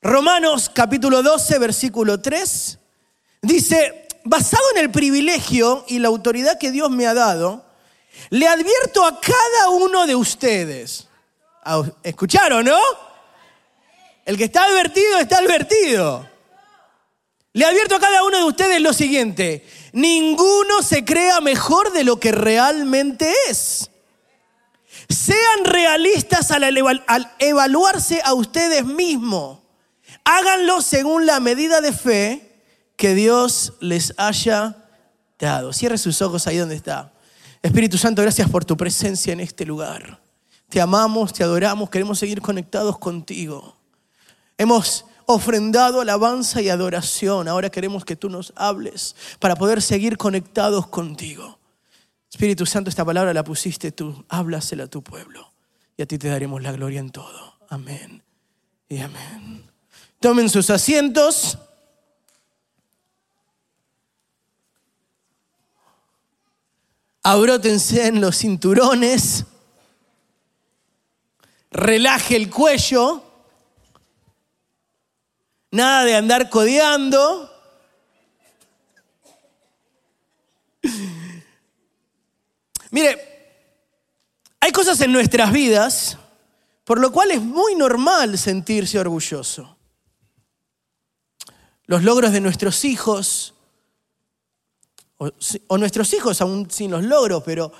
Romanos capítulo 12, versículo 3, dice, basado en el privilegio y la autoridad que Dios me ha dado, le advierto a cada uno de ustedes. ¿Escucharon, no? El que está advertido está advertido. Le advierto a cada uno de ustedes lo siguiente, ninguno se crea mejor de lo que realmente es. Sean realistas al, evaluarse a ustedes mismos. Háganlo según la medida de fe que Dios les haya dado. Cierre sus ojos ahí donde está. Espíritu Santo, gracias por tu presencia en este lugar. Te amamos, te adoramos, queremos seguir conectados contigo. Hemos ofrendado alabanza y adoración. Ahora queremos que tú nos hables para poder seguir conectados contigo. Espíritu Santo, esta palabra la pusiste tú. Háblasela a tu pueblo y a ti te daremos la gloria en todo. Amén y amén. Tomen sus asientos. Abrótense en los cinturones. Relaje el cuello. Nada de andar codeando. Mire, hay cosas en nuestras vidas por lo cual es muy normal sentirse orgulloso. Los logros de nuestros hijos, o, nuestros hijos aún sin los logros, pero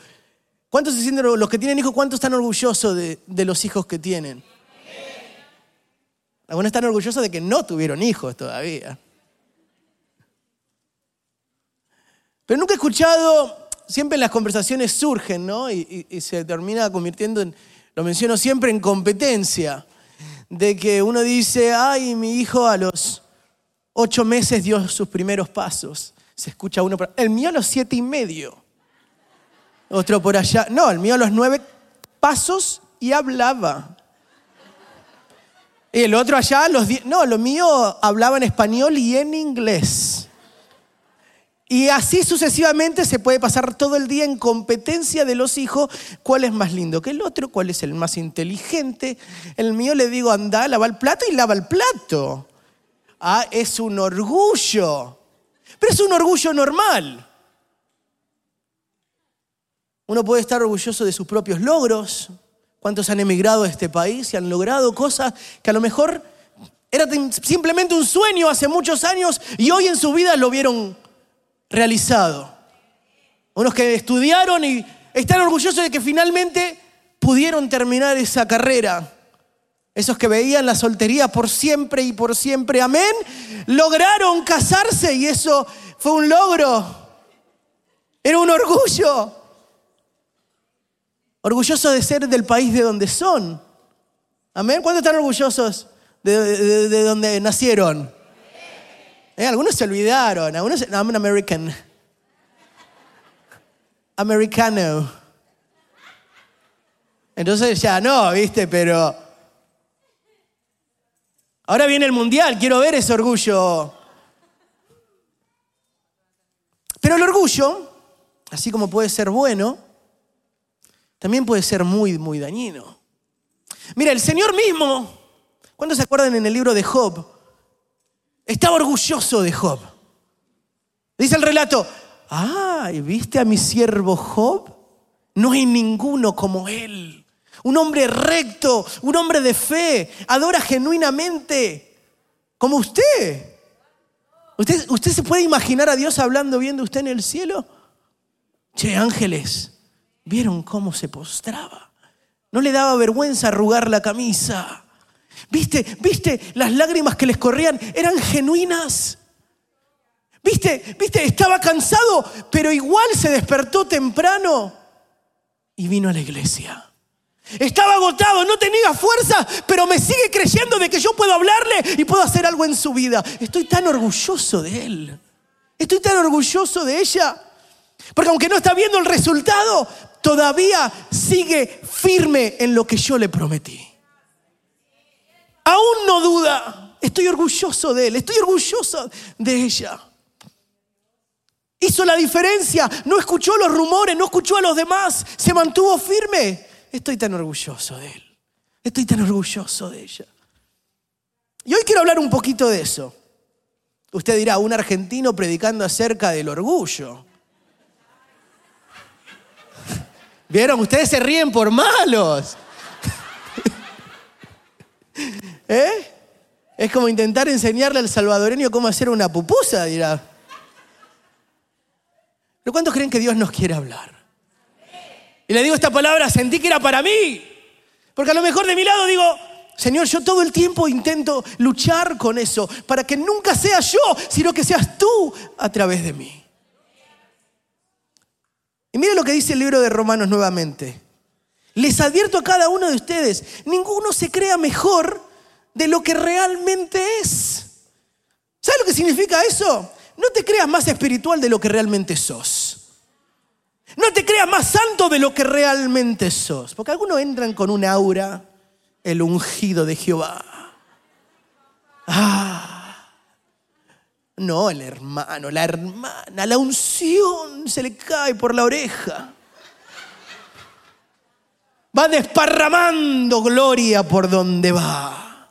¿cuántos se sienten, los que tienen hijos, cuántos están orgullosos de, los hijos que tienen? Algunos están orgullosos de que no tuvieron hijos todavía. Pero nunca he escuchado, siempre en las conversaciones surgen, ¿no? Y, se termina convirtiendo en, lo menciono siempre, en competencia. De que uno dice, ay, mi hijo a los ocho meses dio sus primeros pasos. Se escucha uno, por, el mío a los siete y medio. Otro por allá, no, el mío a los nueve pasos y hablaba. Y el otro allá, los no, lo mío hablaba en español y en inglés. Y así sucesivamente se puede pasar todo el día en competencia de los hijos, cuál es más lindo que el otro, cuál es el más inteligente. El mío le digo, anda, lava el plato y lava el plato. Ah, es un orgullo. Pero es un orgullo normal. Uno puede estar orgulloso de sus propios logros, ¿Cuántos han emigrado a este país y han logrado cosas que a lo mejor era simplemente un sueño hace muchos años y hoy en su vida lo vieron realizado? Unos que estudiaron y están orgullosos de que finalmente pudieron terminar esa carrera. Esos que veían la soltería por siempre y por siempre, amén, lograron casarse y eso fue un logro. Era un orgullo orgullosos de ser del país de donde son. Amén. ¿Cuántos están orgullosos de, donde nacieron? Eh, algunos se olvidaron. Algunos, no, I'm an American. Americano. Entonces ya no, viste, pero. Ahora viene el mundial, quiero ver ese orgullo. Pero el orgullo, así como puede ser bueno, también puede ser muy, muy dañino. Mira, el Señor mismo, ¿cuándo se acuerdan en el libro de Job? Estaba orgulloso de Job. Dice el relato, ay, ¿viste a mi siervo Job? No hay ninguno como él. Un hombre recto, un hombre de fe, adora genuinamente, como usted. ¿Usted, usted se puede imaginar a Dios hablando bien de usted en el cielo? Che, ángeles, ¿Vieron cómo se postraba? No le daba vergüenza arrugar la camisa. ¿Viste? ¿Viste? Las lágrimas que les corrían eran genuinas. ¿Viste? ¿Viste? Estaba cansado, pero igual se despertó temprano y vino a la iglesia. Estaba agotado, no tenía fuerza, pero me sigue creyendo de que yo puedo hablarle y puedo hacer algo en su vida. Estoy tan orgulloso de él. Estoy tan orgulloso de ella. Porque aunque no está viendo el resultado, todavía sigue firme en lo que yo le prometí. Aún no duda. Estoy orgulloso de él, estoy orgulloso de ella. Hizo la diferencia, no escuchó los rumores, no escuchó a los demás, se mantuvo firme. Estoy tan orgulloso de él, estoy tan orgulloso de ella. Y hoy quiero hablar un poquito de eso. Usted dirá, un argentino predicando acerca del orgullo. ¿Vieron? Ustedes se ríen por malos. ¿Eh? Es como intentar enseñarle al salvadoreño cómo hacer una pupusa, dirá. ¿Pero cuántos creen que Dios nos quiere hablar? Y le digo esta palabra, sentí que era para mí. Porque a lo mejor de mi lado digo, Señor, yo todo el tiempo intento luchar con eso, para que nunca sea yo, sino que seas tú a través de mí. Y mire lo que dice el libro de Romanos nuevamente. Les advierto a cada uno de ustedes, ninguno se crea mejor de lo que realmente es. ¿Sabes lo que significa eso? No te creas más espiritual de lo que realmente sos. No te creas más santo de lo que realmente sos. Porque algunos entran con un aura, el ungido de Jehová. Ah, no, el hermano, la hermana, la unción se le cae por la oreja. Va desparramando gloria por donde va.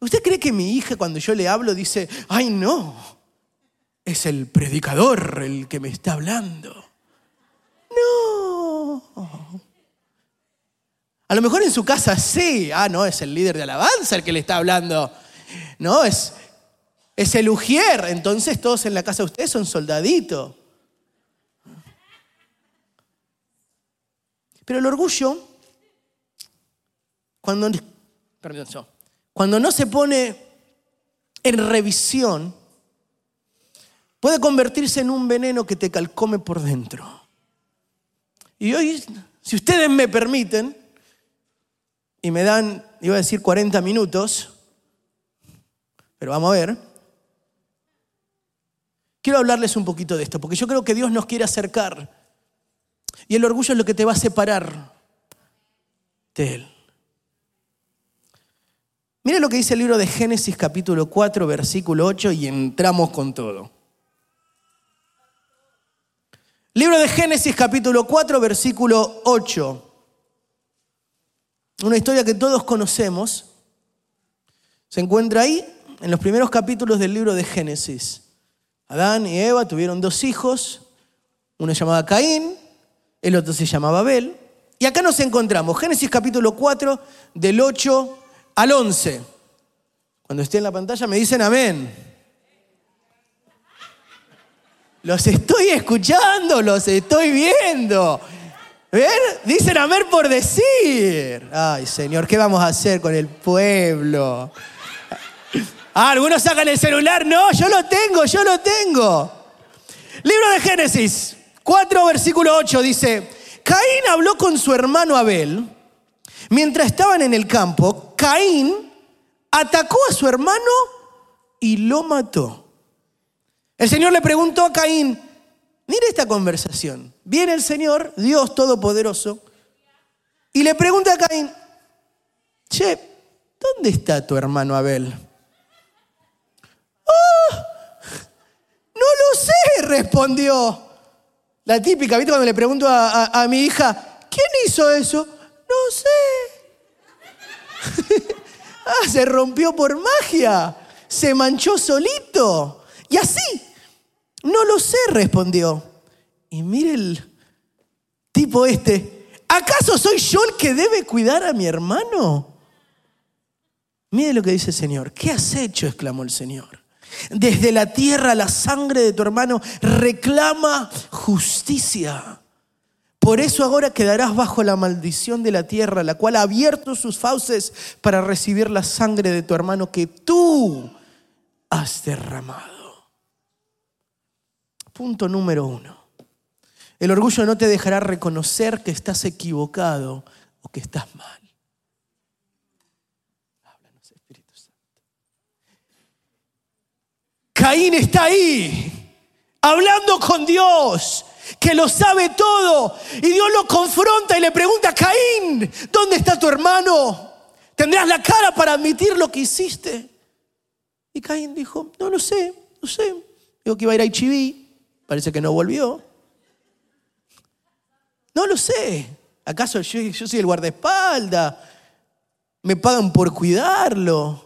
¿Usted cree que mi hija cuando yo le hablo dice, ay no, es el predicador el que me está hablando? No. A lo mejor en su casa sí, ah no, es el líder de alabanza el que le está hablando. No, es, es el ujier, entonces todos en la casa de ustedes son soldaditos. Pero el orgullo, cuando... Perdón, cuando no se pone en revisión, puede convertirse en un veneno que te calcome por dentro. Y hoy, si ustedes me permiten, y me dan, iba a decir 40 minutos, pero vamos a ver, quiero hablarles un poquito de esto, porque yo creo que Dios nos quiere acercar, y el orgullo es lo que te va a separar de Él. Mira lo que dice el libro de Génesis capítulo 4, versículo 8 y entramos con todo. Libro de Génesis capítulo 4, versículo 8. Una historia que todos conocemos. Se encuentra ahí en los primeros capítulos del libro de Génesis. Adán y Eva tuvieron dos hijos. Uno se llamaba Caín, el otro se llamaba Abel. Y acá nos encontramos, Génesis capítulo 4, del 8 al 11. Cuando esté en la pantalla me dicen amén. Los estoy escuchando, los estoy viendo. ¿Ver? Dicen amén por decir. Ay, Señor, ¿qué vamos a hacer con el pueblo? Ah, algunos sacan el celular. No, yo lo tengo, yo lo tengo. Libro de Génesis, 4, versículo 8 dice, Caín habló con su hermano Abel Mientras estaban en el campo, Caín atacó a su hermano y lo mató. El Señor le preguntó a Caín, mire esta conversación. Viene el Señor, Dios Todopoderoso, y le pregunta a Caín, che, ¿dónde está tu hermano Abel? Oh, no lo sé, respondió. La típica, ¿viste? Cuando le pregunto a, a mi hija, ¿quién hizo eso? No sé. ah, se rompió por magia. Se manchó solito. Y así. No lo sé, respondió. Y mire el tipo este. ¿Acaso soy yo el que debe cuidar a mi hermano? Mire lo que dice el Señor. ¿Qué has hecho? exclamó el Señor. Desde la tierra la sangre de tu hermano reclama justicia. Por eso ahora quedarás bajo la maldición de la tierra, la cual ha abierto sus fauces para recibir la sangre de tu hermano que tú has derramado. Punto número uno. El orgullo no te dejará reconocer que estás equivocado o que estás mal. Háblanos, Espíritu Santo. Caín está ahí, hablando con Dios que lo sabe todo. Y Dios lo confronta y le pregunta, Caín, ¿dónde está tu hermano? ¿Tendrás la cara para admitir lo que hiciste? Y Caín dijo, no lo sé, no sé. Digo que iba a ir a Ichibi, parece que no volvió. No lo sé. ¿Acaso yo, soy el guardaespaldas? me pagan por cuidarlo.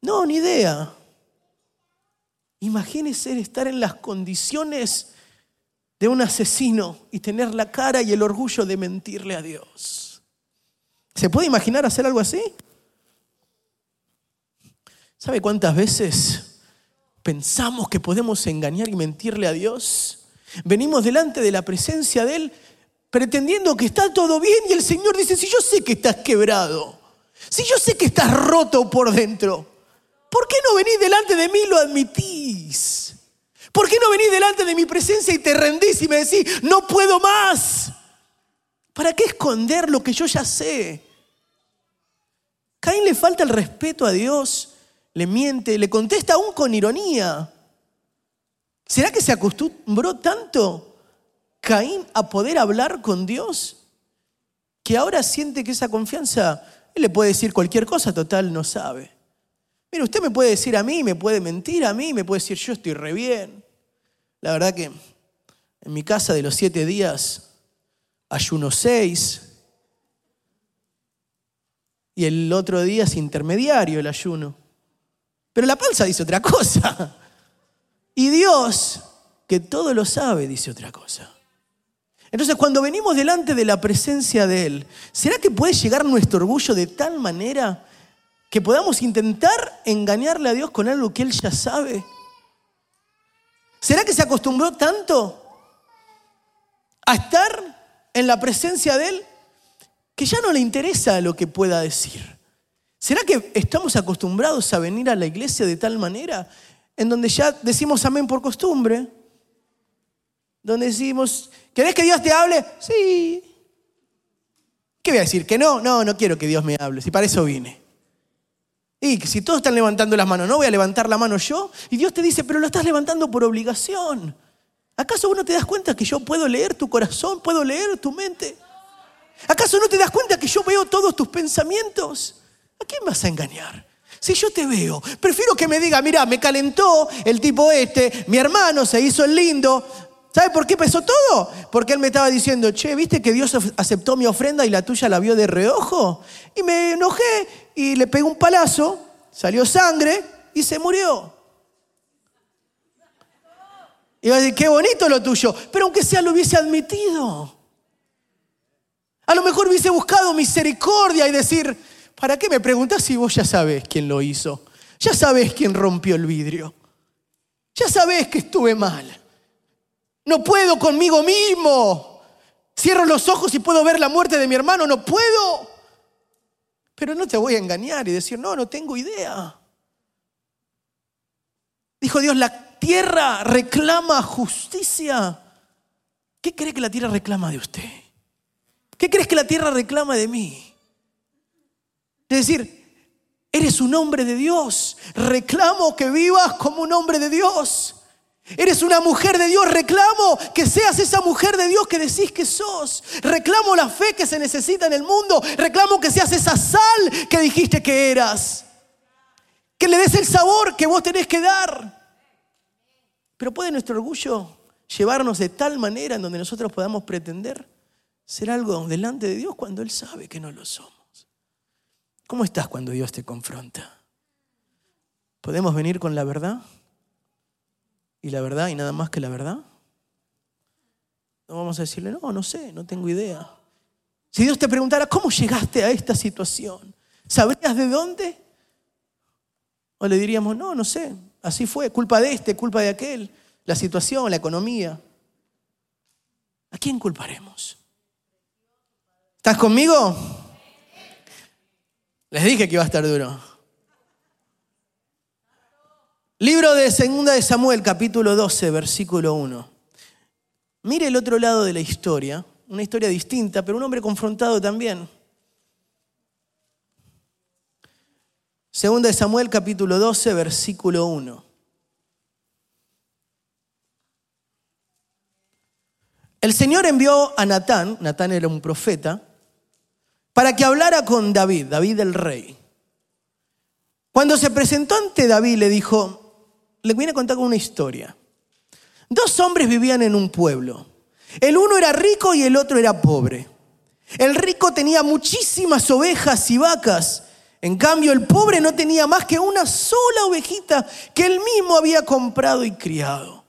No, ni idea. Imagínese estar en las condiciones de un asesino y tener la cara y el orgullo de mentirle a Dios. ¿Se puede imaginar hacer algo así? ¿Sabe cuántas veces pensamos que podemos engañar y mentirle a Dios? Venimos delante de la presencia de Él pretendiendo que está todo bien y el Señor dice, si yo sé que estás quebrado, si yo sé que estás roto por dentro, ¿por qué no venís delante de mí y lo admitís? ¿Por qué no venís delante de mi presencia y te rendís y me decís, no puedo más? ¿Para qué esconder lo que yo ya sé? Caín le falta el respeto a Dios, le miente, le contesta aún con ironía. ¿Será que se acostumbró tanto Caín a poder hablar con Dios que ahora siente que esa confianza, él le puede decir cualquier cosa, total, no sabe? Mire, usted me puede decir a mí, me puede mentir a mí, me puede decir yo estoy re bien. La verdad que en mi casa de los siete días ayuno seis y el otro día es intermediario el ayuno. Pero la panza dice otra cosa. Y Dios, que todo lo sabe, dice otra cosa. Entonces, cuando venimos delante de la presencia de Él, ¿será que puede llegar nuestro orgullo de tal manera que podamos intentar engañarle a Dios con algo que Él ya sabe? ¿Será que se acostumbró tanto a estar en la presencia de Él que ya no le interesa lo que pueda decir? ¿Será que estamos acostumbrados a venir a la iglesia de tal manera en donde ya decimos amén por costumbre? Donde decimos, ¿querés que Dios te hable? Sí. ¿Qué voy a decir? ¿Que no? No, no quiero que Dios me hable, si para eso vine. Y si todos están levantando las manos, ¿no voy a levantar la mano yo? Y Dios te dice, pero lo estás levantando por obligación. ¿Acaso vos no te das cuenta que yo puedo leer tu corazón, puedo leer tu mente? ¿Acaso no te das cuenta que yo veo todos tus pensamientos? ¿A quién vas a engañar? Si yo te veo, prefiero que me diga, mira, me calentó el tipo este, mi hermano se hizo el lindo. ¿Sabe por qué pesó todo? Porque él me estaba diciendo, che, ¿viste que Dios aceptó mi ofrenda y la tuya la vio de reojo? Y me enojé y le pegó un palazo, salió sangre y se murió. Y va a decir, qué bonito lo tuyo, pero aunque sea lo hubiese admitido. A lo mejor hubiese buscado misericordia y decir, ¿para qué me preguntas si vos ya sabes quién lo hizo? Ya sabes quién rompió el vidrio. Ya sabes que estuve mal. No puedo conmigo mismo. Cierro los ojos y puedo ver la muerte de mi hermano. No puedo. Pero no te voy a engañar y decir, no, no tengo idea. Dijo Dios, la tierra reclama justicia. ¿Qué cree que la tierra reclama de usted? ¿Qué crees que la tierra reclama de mí? Es decir, eres un hombre de Dios. Reclamo que vivas como un hombre de Dios. Eres una mujer de Dios, reclamo que seas esa mujer de Dios que decís que sos. Reclamo la fe que se necesita en el mundo. Reclamo que seas esa sal que dijiste que eras. Que le des el sabor que vos tenés que dar. Pero puede nuestro orgullo llevarnos de tal manera en donde nosotros podamos pretender ser algo delante de Dios cuando Él sabe que no lo somos. ¿Cómo estás cuando Dios te confronta? ¿Podemos venir con la verdad? y la verdad y nada más que la verdad? No vamos a decirle, no, no sé, no tengo idea. Si Dios te preguntara, ¿cómo llegaste a esta situación? ¿Sabrías de dónde? O le diríamos, no, no sé, así fue, culpa de este, culpa de aquel, la situación, la economía. ¿A quién culparemos? ¿Estás conmigo? Les dije que iba a estar duro. Libro de Segunda de Samuel, capítulo 12, versículo 1. Mire el otro lado de la historia, una historia distinta, pero un hombre confrontado también. Segunda de Samuel, capítulo 12, versículo 1. El Señor envió a Natán, Natán era un profeta, para que hablara con David, David el rey. Cuando se presentó ante David le dijo, le viene a contar con una historia. Dos hombres vivían en un pueblo. El uno era rico y el otro era pobre. El rico tenía muchísimas ovejas y vacas. En cambio, el pobre no tenía más que una sola ovejita que él mismo había comprado y criado.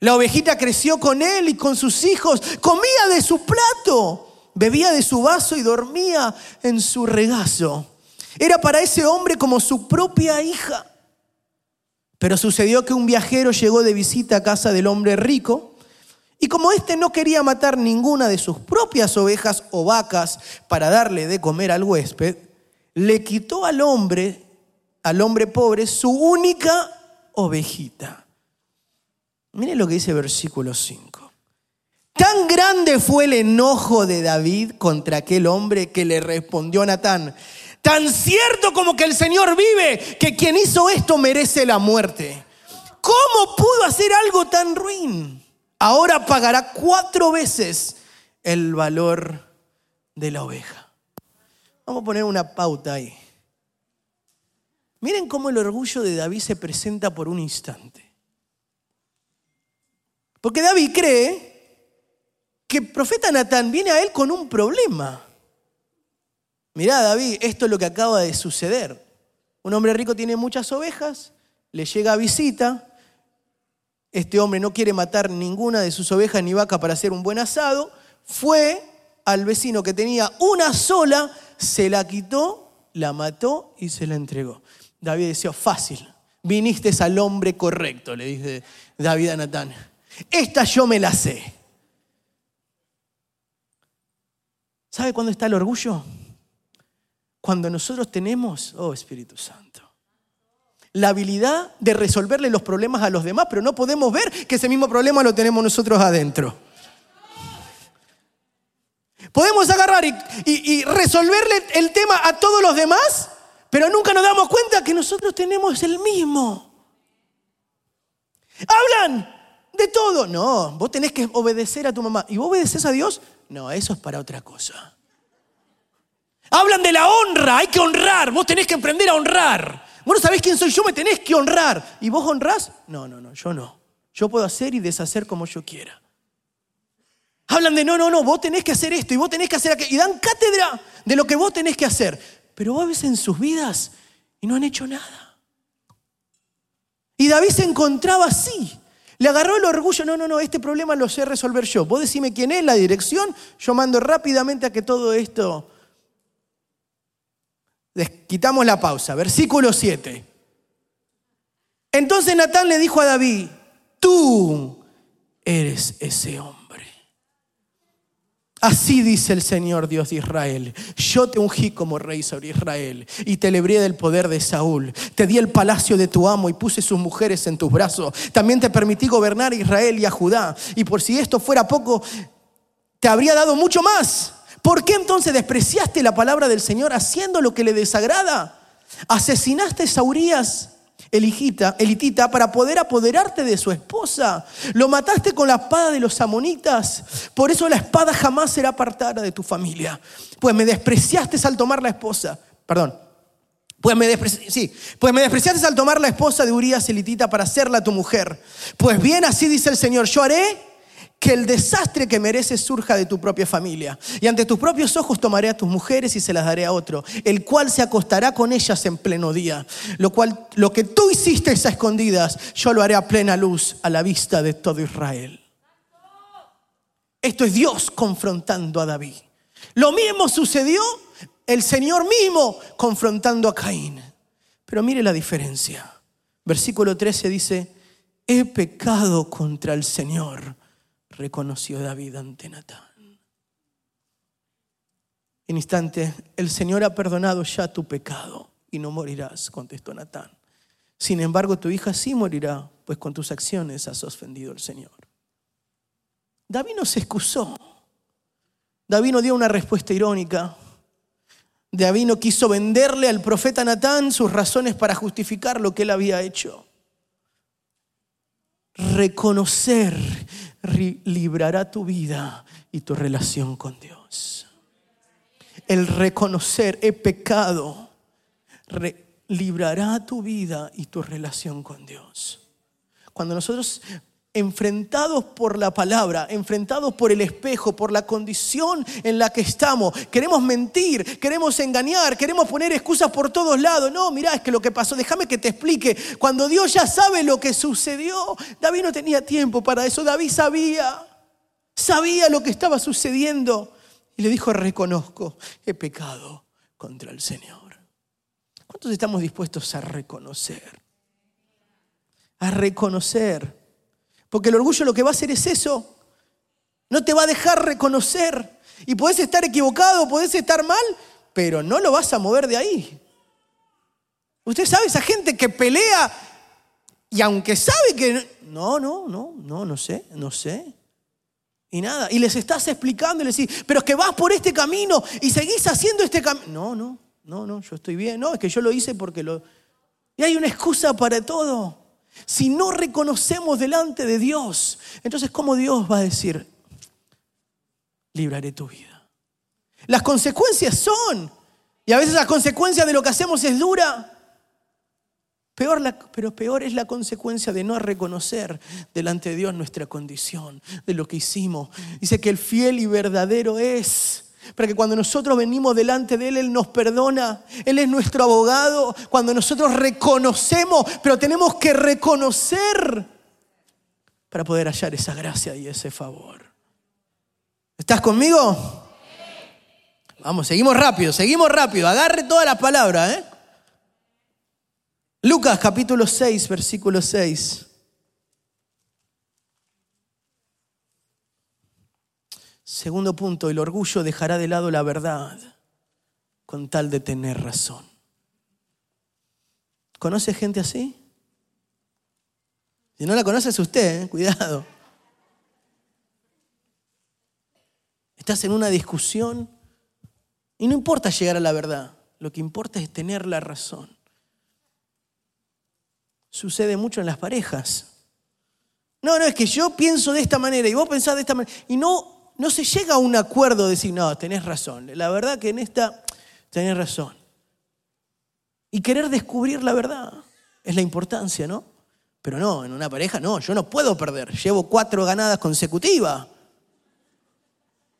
La ovejita creció con él y con sus hijos, comía de su plato, bebía de su vaso y dormía en su regazo. Era para ese hombre como su propia hija. Pero sucedió que un viajero llegó de visita a casa del hombre rico y como éste no quería matar ninguna de sus propias ovejas o vacas para darle de comer al huésped, le quitó al hombre, al hombre pobre, su única ovejita. Miren lo que dice versículo 5. Tan grande fue el enojo de David contra aquel hombre que le respondió a Natán, Tan cierto como que el Señor vive, que quien hizo esto merece la muerte. ¿Cómo pudo hacer algo tan ruin? Ahora pagará cuatro veces el valor de la oveja. Vamos a poner una pauta ahí. Miren cómo el orgullo de David se presenta por un instante. Porque David cree que profeta Natán viene a él con un problema. Mirá, David, esto es lo que acaba de suceder. Un hombre rico tiene muchas ovejas, le llega a visita. Este hombre no quiere matar ninguna de sus ovejas ni vaca para hacer un buen asado. Fue al vecino que tenía una sola, se la quitó, la mató y se la entregó. David decía, fácil, viniste al hombre correcto, le dice David a Natán. Esta yo me la sé. ¿Sabe cuándo está el orgullo? Cuando nosotros tenemos, oh Espíritu Santo, la habilidad de resolverle los problemas a los demás, pero no podemos ver que ese mismo problema lo tenemos nosotros adentro. Podemos agarrar y, resolverle el tema a todos los demás, pero nunca nos damos cuenta que nosotros tenemos el mismo. Hablan de todo. No, vos tenés que obedecer a tu mamá. ¿Y vos obedeces a Dios? No, eso es para otra cosa. Hablan de la honra, hay que honrar, vos tenés que aprender a honrar. Vos no sabés quién soy yo, me tenés que honrar. ¿Y vos honrás? No, no, no, yo no. Yo puedo hacer y deshacer como yo quiera. Hablan de no, no, no, vos tenés que hacer esto y vos tenés que hacer aquello. Y dan cátedra de lo que vos tenés que hacer. Pero vos ves en sus vidas y no han hecho nada. Y David se encontraba así. Le agarró el orgullo, no, no, no, este problema lo sé resolver yo. Vos decime quién es, la dirección, yo mando rápidamente a que todo esto quitamos la pausa. Versículo 7. Entonces Natán le dijo a David, tú eres ese hombre. Así dice el Señor Dios de Israel. Yo te ungí como rey sobre Israel y te libré del poder de Saúl. Te di el palacio de tu amo y puse sus mujeres en tus brazos. También te permití gobernar a Israel y a Judá. Y por si esto fuera poco, te habría dado mucho más. ¿Por qué entonces despreciaste la palabra del Señor haciendo lo que le desagrada? Asesinaste a Saurías, elitita, elitita, para poder apoderarte de su esposa. Lo mataste con la espada de los amonitas. Por eso la espada jamás será apartada de tu familia. Pues me despreciaste al tomar la esposa. Perdón. Pues me, sí, pues me despreciaste al tomar la esposa de Urias elitita para hacerla tu mujer. Pues bien, así dice el Señor, yo haré que el desastre que mereces surja de tu propia familia. Y ante tus propios ojos tomaré a tus mujeres y se las daré a otro, el cual se acostará con ellas en pleno día. Lo cual, lo que tú hiciste a escondidas, yo lo haré a plena luz a la vista de todo Israel. Esto es Dios confrontando a David. Lo mismo sucedió el Señor mismo confrontando a Caín. Pero mire la diferencia. Versículo 13 dice, he pecado contra el Señor reconoció David ante Natán. En instante, el Señor ha perdonado ya tu pecado y no morirás, contestó Natán. Sin embargo, tu hija sí morirá, pues con tus acciones has ofendido al Señor. David no se excusó. David no dio una respuesta irónica. David no quiso venderle al profeta Natán sus razones para justificar lo que él había hecho. Reconocer librará tu vida y tu relación con Dios. El reconocer he pecado librará tu vida y tu relación con Dios. Cuando nosotros enfrentados por la palabra, enfrentados por el espejo, por la condición en la que estamos. Queremos mentir, queremos engañar, queremos poner excusas por todos lados. No, mirá, es que lo que pasó, déjame que te explique. Cuando Dios ya sabe lo que sucedió, David no tenía tiempo para eso. David sabía, sabía lo que estaba sucediendo. Y le dijo, reconozco, he pecado contra el Señor. ¿Cuántos estamos dispuestos a reconocer? A reconocer porque el orgullo lo que va a hacer es eso. No te va a dejar reconocer. Y puedes estar equivocado, puedes estar mal, pero no lo vas a mover de ahí. Usted sabe esa gente que pelea y aunque sabe que... No, no, no, no, no sé, no sé. Y nada, y les estás explicando y les decís, pero es que vas por este camino y seguís haciendo este camino. No, no, no, no, yo estoy bien. No, es que yo lo hice porque lo... Y hay una excusa para todo. Si no reconocemos delante de Dios, entonces ¿cómo Dios va a decir, libraré tu vida? Las consecuencias son, y a veces la consecuencia de lo que hacemos es dura, Peor pero peor es la consecuencia de no reconocer delante de Dios nuestra condición, de lo que hicimos. Dice que el fiel y verdadero es para que cuando nosotros venimos delante de Él, Él nos perdona. Él es nuestro abogado. Cuando nosotros reconocemos, pero tenemos que reconocer para poder hallar esa gracia y ese favor. ¿Estás conmigo? Vamos, seguimos rápido, seguimos rápido. Agarre todas las palabras. ¿eh? Lucas capítulo 6, versículo 6. Segundo punto, el orgullo dejará de lado la verdad con tal de tener razón. ¿Conoce gente así? Si no la conoces usted, eh, cuidado. Estás en una discusión y no importa llegar a la verdad, lo que importa es tener la razón. Sucede mucho en las parejas. No, no, es que yo pienso de esta manera y vos pensás de esta manera. Y no no se llega a un acuerdo de decir, no, tenés razón. La verdad que en esta tenés razón. Y querer descubrir la verdad es la importancia, ¿no? Pero no, en una pareja no, yo no puedo perder. Llevo cuatro ganadas consecutivas.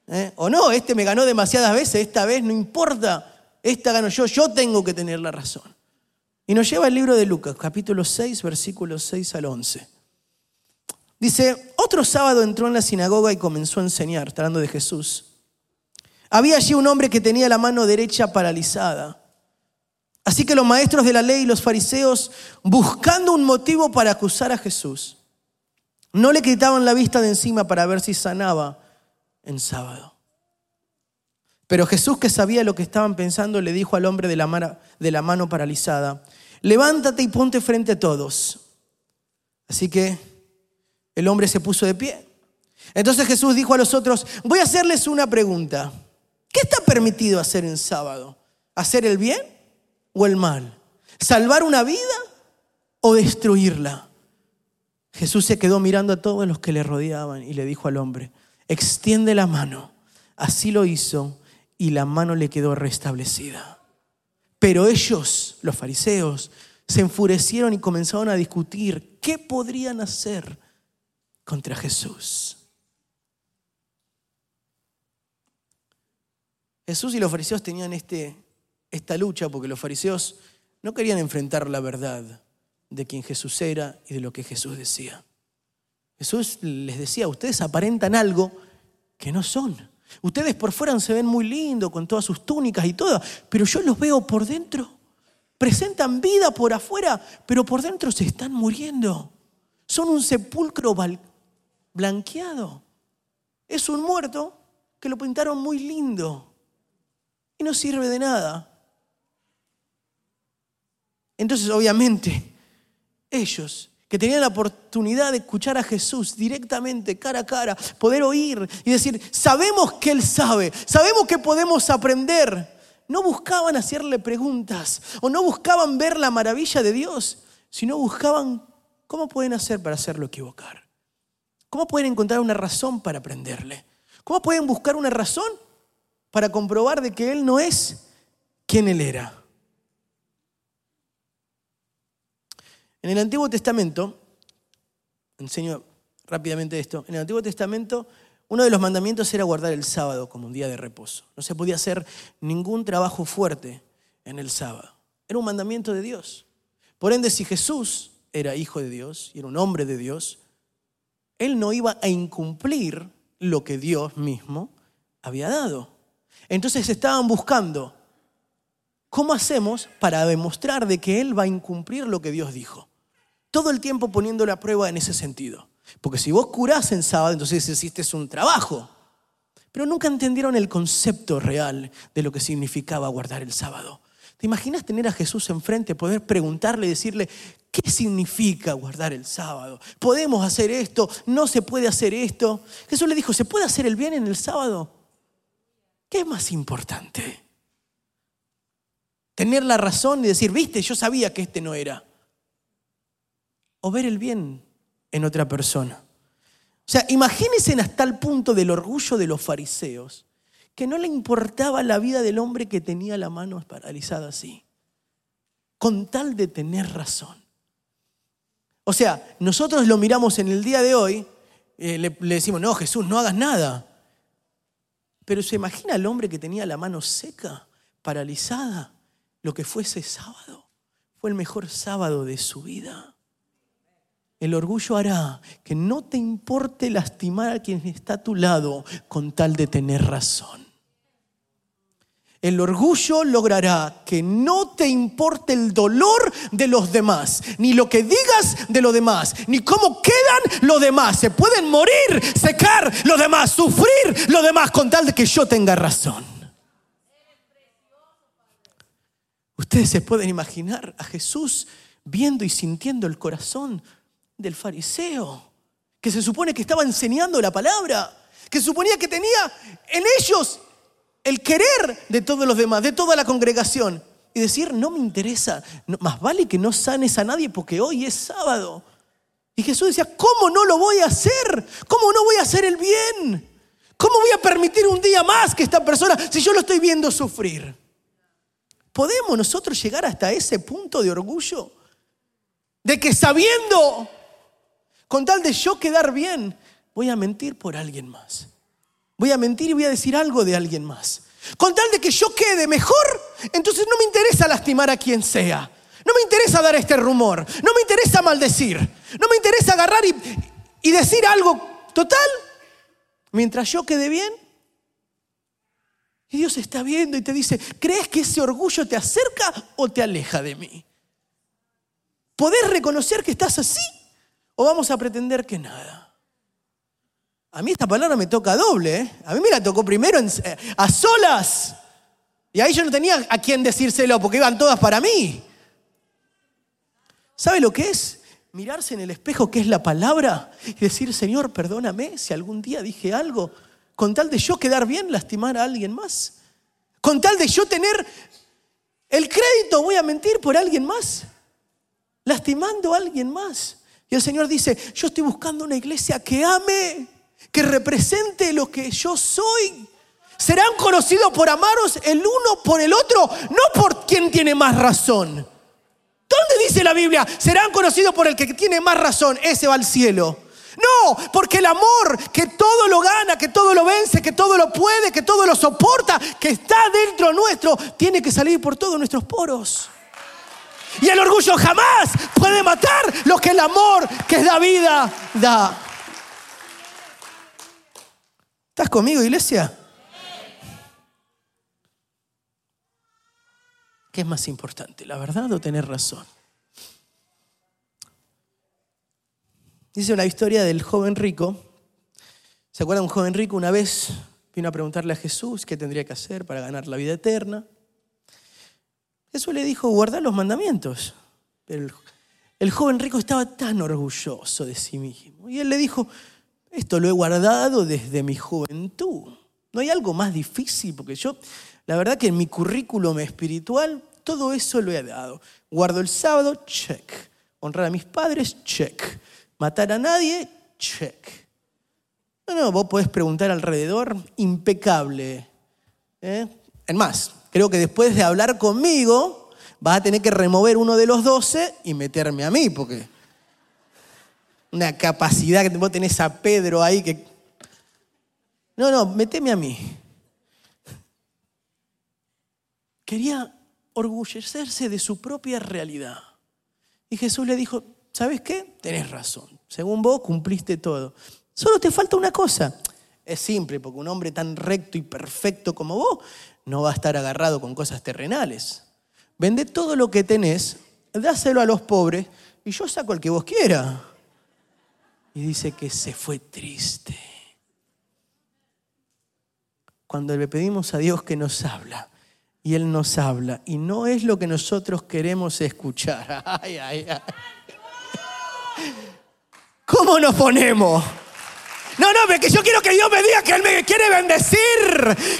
¿Eh? O no, este me ganó demasiadas veces, esta vez no importa, esta gano yo, yo tengo que tener la razón. Y nos lleva el libro de Lucas, capítulo 6, versículos 6 al 11. Dice, otro sábado entró en la sinagoga y comenzó a enseñar, hablando de Jesús. Había allí un hombre que tenía la mano derecha paralizada. Así que los maestros de la ley y los fariseos, buscando un motivo para acusar a Jesús, no le quitaban la vista de encima para ver si sanaba en sábado. Pero Jesús, que sabía lo que estaban pensando, le dijo al hombre de la mano paralizada, levántate y ponte frente a todos. Así que el hombre se puso de pie. Entonces Jesús dijo a los otros, voy a hacerles una pregunta. ¿Qué está permitido hacer en sábado? ¿Hacer el bien o el mal? ¿Salvar una vida o destruirla? Jesús se quedó mirando a todos los que le rodeaban y le dijo al hombre, extiende la mano. Así lo hizo y la mano le quedó restablecida. Pero ellos, los fariseos, se enfurecieron y comenzaron a discutir qué podrían hacer contra Jesús. Jesús y los fariseos tenían este, esta lucha porque los fariseos no querían enfrentar la verdad de quién Jesús era y de lo que Jesús decía. Jesús les decía, ustedes aparentan algo que no son. Ustedes por fuera se ven muy lindos con todas sus túnicas y todo, pero yo los veo por dentro. Presentan vida por afuera, pero por dentro se están muriendo. Son un sepulcro blanqueado. Es un muerto que lo pintaron muy lindo y no sirve de nada. Entonces, obviamente, ellos que tenían la oportunidad de escuchar a Jesús directamente, cara a cara, poder oír y decir, sabemos que Él sabe, sabemos que podemos aprender, no buscaban hacerle preguntas o no buscaban ver la maravilla de Dios, sino buscaban cómo pueden hacer para hacerlo equivocar. ¿Cómo pueden encontrar una razón para aprenderle? ¿Cómo pueden buscar una razón para comprobar de que Él no es quien Él era? En el Antiguo Testamento, enseño rápidamente esto. En el Antiguo Testamento, uno de los mandamientos era guardar el sábado como un día de reposo. No se podía hacer ningún trabajo fuerte en el sábado. Era un mandamiento de Dios. Por ende, si Jesús era hijo de Dios y era un hombre de Dios, él no iba a incumplir lo que Dios mismo había dado. Entonces estaban buscando cómo hacemos para demostrar de que Él va a incumplir lo que Dios dijo. Todo el tiempo poniendo la prueba en ese sentido. Porque si vos curás en sábado, entonces hiciste un trabajo. Pero nunca entendieron el concepto real de lo que significaba guardar el sábado. ¿Te imaginas tener a Jesús enfrente, poder preguntarle decirle, ¿qué significa guardar el sábado? ¿Podemos hacer esto? ¿No se puede hacer esto? Jesús le dijo, ¿se puede hacer el bien en el sábado? ¿Qué es más importante? Tener la razón y decir, viste, yo sabía que este no era. O ver el bien en otra persona. O sea, imagínense hasta el punto del orgullo de los fariseos que no le importaba la vida del hombre que tenía la mano paralizada así, con tal de tener razón. O sea, nosotros lo miramos en el día de hoy, eh, le, le, decimos, no, Jesús, no hagas nada. Pero se imagina al hombre que tenía la mano seca, paralizada, lo que fue ese sábado. Fue el mejor sábado de su vida. El orgullo hará que no te importe lastimar a quien está a tu lado con tal de tener razón. El orgullo logrará que no te importe el dolor de los demás, ni lo que digas de los demás, ni cómo quedan los demás. Se pueden morir, secar los demás, sufrir los demás con tal de que yo tenga razón. Ustedes se pueden imaginar a Jesús viendo y sintiendo el corazón del fariseo, que se supone que estaba enseñando la palabra, que suponía que tenía en ellos el querer de todos los demás, de toda la congregación. Y decir, no me interesa, más vale que no sanes a nadie porque hoy es sábado. Y Jesús decía, ¿cómo no lo voy a hacer? ¿Cómo no voy a hacer el bien? ¿Cómo voy a permitir un día más que esta persona, si yo lo estoy viendo sufrir? ¿Podemos nosotros llegar hasta ese punto de orgullo? De que sabiendo con tal de yo quedar bien, voy a mentir por alguien más. Voy a mentir y voy a decir algo de alguien más. Con tal de que yo quede mejor, entonces no me interesa lastimar a quien sea. No me interesa dar este rumor. No me interesa maldecir. No me interesa agarrar y, decir algo total. Mientras yo quede bien, y Dios está viendo y te dice, ¿crees que ese orgullo te acerca o te aleja de mí? ¿Podés reconocer que estás así? ¿O vamos a pretender que nada? A mí esta palabra me toca doble. ¿eh? A mí me la tocó primero eh, a solas. Y ahí yo no tenía a quién decírselo porque iban todas para mí. ¿Sabe lo que es? Mirarse en el espejo, que es la palabra, y decir, Señor, perdóname si algún día dije algo, con tal de yo quedar bien, lastimar a alguien más. Con tal de yo tener el crédito, voy a mentir por alguien más, lastimando a alguien más. Y el Señor dice, yo estoy buscando una iglesia que ame, que represente lo que yo soy. Serán conocidos por amaros el uno por el otro, no por quien tiene más razón. ¿Dónde dice la Biblia? Serán conocidos por el que tiene más razón, ese va al cielo. No, porque el amor que todo lo gana, que todo lo vence, que todo lo puede, que todo lo soporta, que está dentro nuestro, tiene que salir por todos nuestros poros. Y el orgullo jamás puede matar lo que el amor que da vida da. ¿Estás conmigo, iglesia? ¿Qué es más importante, la verdad o tener razón? Dice una historia del joven rico. ¿Se acuerdan? Un joven rico una vez vino a preguntarle a Jesús qué tendría que hacer para ganar la vida eterna. Jesús le dijo, guardar los mandamientos. Pero el, joven rico estaba tan orgulloso de sí mismo. Y él le dijo, esto lo he guardado desde mi juventud. No hay algo más difícil, porque yo, la verdad que en mi currículum espiritual, todo eso lo he dado. Guardo el sábado, check. Honrar a mis padres, check. Matar a nadie, check. No, no, vos podés preguntar alrededor, impecable. ¿Eh? En más, creo que después de hablar conmigo, vas a tener que remover uno de los doce y meterme a mí, porque una capacidad que vos tenés a Pedro ahí que... No, no, meteme a mí. Quería orgullecerse de su propia realidad. Y Jesús le dijo, ¿sabes qué? Tenés razón. Según vos cumpliste todo. Solo te falta una cosa. Es simple, porque un hombre tan recto y perfecto como vos no va a estar agarrado con cosas terrenales. Vende todo lo que tenés, dáselo a los pobres y yo saco el que vos quieras. Y dice que se fue triste. Cuando le pedimos a Dios que nos habla, y Él nos habla, y no es lo que nosotros queremos escuchar. Ay, ay, ay. ¿Cómo nos ponemos? No, no, que yo quiero que Dios me diga que Él me quiere bendecir,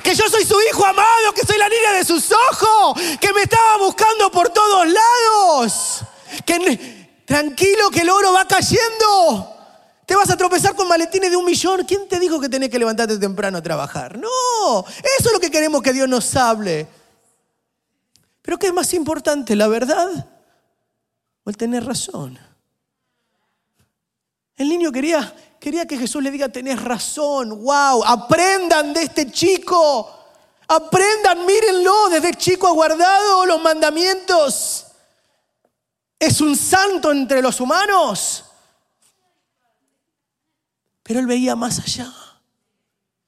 que yo soy su hijo amado, que soy la niña de sus ojos, que me estaba buscando por todos lados, que tranquilo que el oro va cayendo. Te vas a tropezar con maletines de un millón. ¿Quién te dijo que tenés que levantarte temprano a trabajar? No, eso es lo que queremos que Dios nos hable. Pero ¿qué es más importante, la verdad o el tener razón? El niño quería, quería que Jesús le diga, tenés razón, wow, aprendan de este chico, aprendan, mírenlo, desde chico ha guardado los mandamientos. Es un santo entre los humanos. Pero él veía más allá.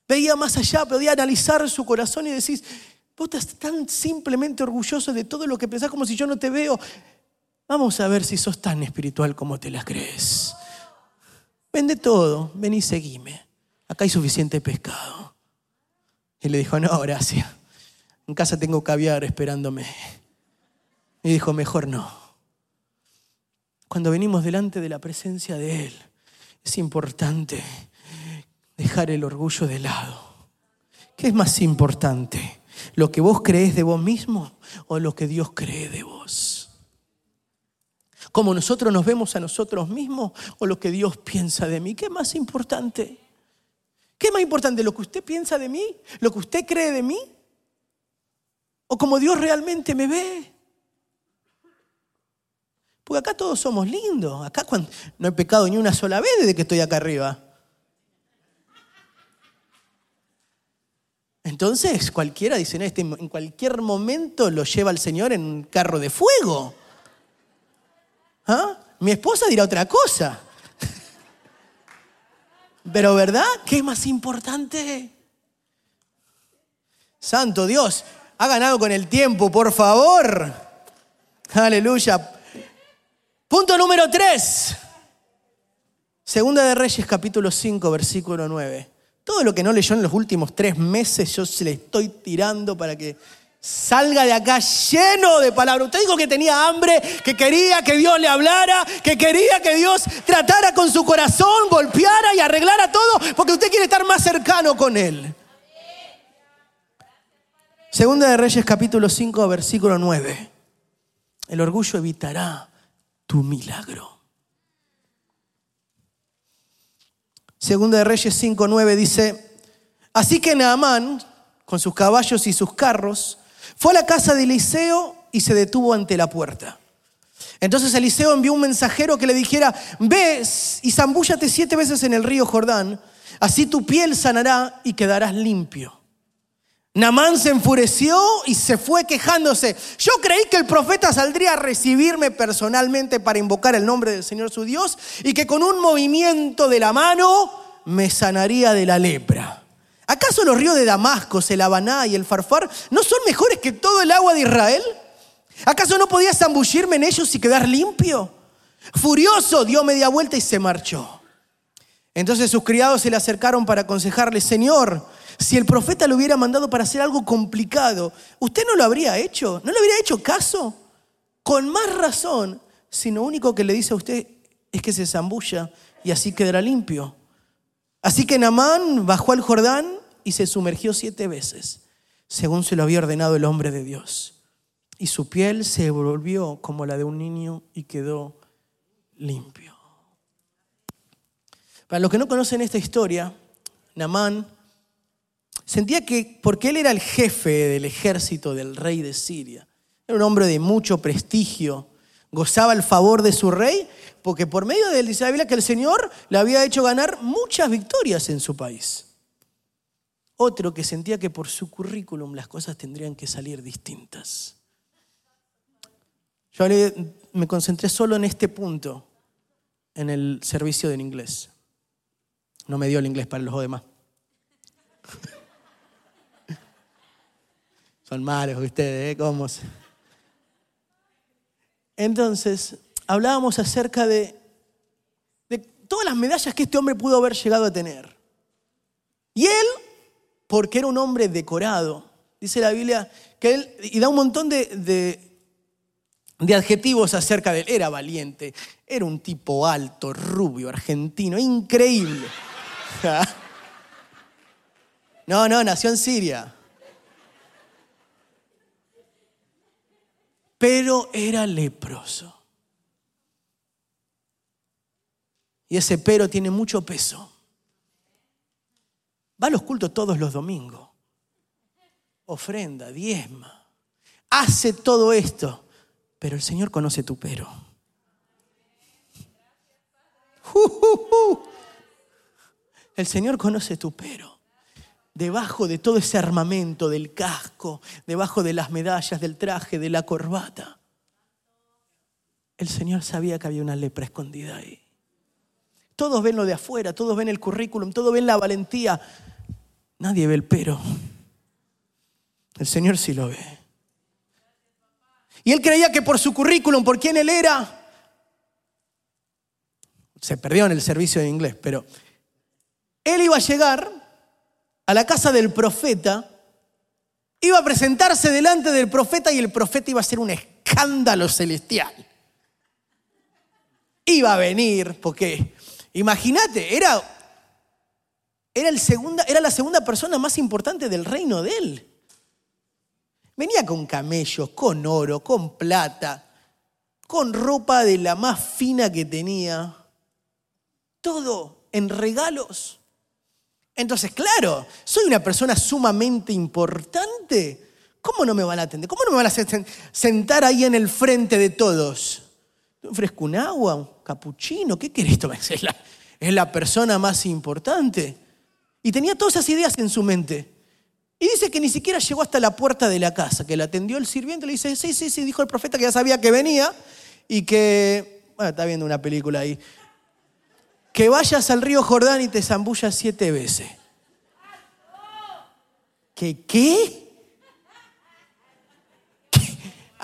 Veía más allá, podía analizar su corazón y decir, vos estás tan simplemente orgulloso de todo lo que pensás como si yo no te veo. Vamos a ver si sos tan espiritual como te la crees. Vende todo, ven y seguime. Acá hay suficiente pescado. Y le dijo, no, gracias. En casa tengo caviar esperándome. Y dijo, mejor no. Cuando venimos delante de la presencia de Él, es importante dejar el orgullo de lado. ¿Qué es más importante? ¿Lo que vos crees de vos mismo o lo que Dios cree de vos? ¿Cómo nosotros nos vemos a nosotros mismos o lo que Dios piensa de mí? ¿Qué más importante? ¿Qué más importante? ¿Lo que usted piensa de mí? ¿Lo que usted cree de mí? ¿O como Dios realmente me ve? Porque acá todos somos lindos. Acá no he pecado ni una sola vez desde que estoy acá arriba. Entonces cualquiera dice, este, en cualquier momento lo lleva el Señor en un carro de fuego. ¿Ah? Mi esposa dirá otra cosa. Pero ¿verdad? ¿Qué es más importante? Santo Dios, ha ganado con el tiempo, por favor. Aleluya. Punto número 3. Segunda de Reyes capítulo 5, versículo 9. Todo lo que no leyó en los últimos tres meses, yo se le estoy tirando para que salga de acá lleno de palabras. Usted dijo que tenía hambre, que quería que Dios le hablara, que quería que Dios tratara con su corazón, golpeara y arreglara todo, porque usted quiere estar más cercano con Él. Segunda de Reyes capítulo 5, versículo 9. El orgullo evitará tu milagro. Segunda de Reyes 5.9 dice, así que Naamán, con sus caballos y sus carros, fue a la casa de Eliseo y se detuvo ante la puerta. Entonces Eliseo envió un mensajero que le dijera, ves y zambúllate siete veces en el río Jordán, así tu piel sanará y quedarás limpio. Namán se enfureció y se fue quejándose. Yo creí que el profeta saldría a recibirme personalmente para invocar el nombre del Señor su Dios y que con un movimiento de la mano me sanaría de la lepra. ¿Acaso los ríos de Damasco, el Habaná y el Farfar no son mejores que todo el agua de Israel? ¿Acaso no podía zambullirme en ellos y quedar limpio? Furioso dio media vuelta y se marchó. Entonces sus criados se le acercaron para aconsejarle, Señor, si el profeta lo hubiera mandado para hacer algo complicado, ¿usted no lo habría hecho? ¿No le habría hecho caso? Con más razón, si lo único que le dice a usted es que se zambulla y así quedará limpio. Así que Namán bajó al Jordán y se sumergió siete veces, según se lo había ordenado el hombre de Dios. Y su piel se volvió como la de un niño y quedó limpio. Para los que no conocen esta historia, Namán Sentía que, porque él era el jefe del ejército del rey de Siria, era un hombre de mucho prestigio, gozaba el favor de su rey, porque por medio de él dice la Biblia que el Señor le había hecho ganar muchas victorias en su país. Otro que sentía que por su currículum las cosas tendrían que salir distintas. Yo me concentré solo en este punto, en el servicio del inglés. No me dio el inglés para los demás. Son malos ustedes, ¿eh? ¿Cómo? Entonces, hablábamos acerca de, de todas las medallas que este hombre pudo haber llegado a tener. Y él, porque era un hombre decorado, dice la Biblia, que él, y da un montón de, de, de adjetivos acerca de él. Era valiente, era un tipo alto, rubio, argentino, increíble. No, no, nació en Siria. Pero era leproso. Y ese pero tiene mucho peso. Va a los todos los domingos. Ofrenda, diezma. Hace todo esto. Pero el Señor conoce tu pero. El Señor conoce tu pero. Debajo de todo ese armamento, del casco, debajo de las medallas, del traje, de la corbata, el Señor sabía que había una lepra escondida ahí. Todos ven lo de afuera, todos ven el currículum, todos ven la valentía. Nadie ve el pero. El Señor sí lo ve. Y él creía que por su currículum, por quién él era, se perdió en el servicio de inglés, pero él iba a llegar a la casa del profeta, iba a presentarse delante del profeta y el profeta iba a ser un escándalo celestial. Iba a venir, porque imagínate, era, era, el segunda, era la segunda persona más importante del reino de él. Venía con camellos, con oro, con plata, con ropa de la más fina que tenía. Todo en regalos. Entonces, claro, soy una persona sumamente importante. ¿Cómo no me van a atender? ¿Cómo no me van a sentar ahí en el frente de todos? ¿Te ofrezco un agua, un capuchino? ¿Qué querés tomar? Es la, es la persona más importante. Y tenía todas esas ideas en su mente. Y dice que ni siquiera llegó hasta la puerta de la casa, que la atendió el sirviente. Le dice, sí, sí, sí, dijo el profeta que ya sabía que venía y que, bueno, está viendo una película ahí, que vayas al río Jordán y te zambullas siete veces. ¿Qué qué?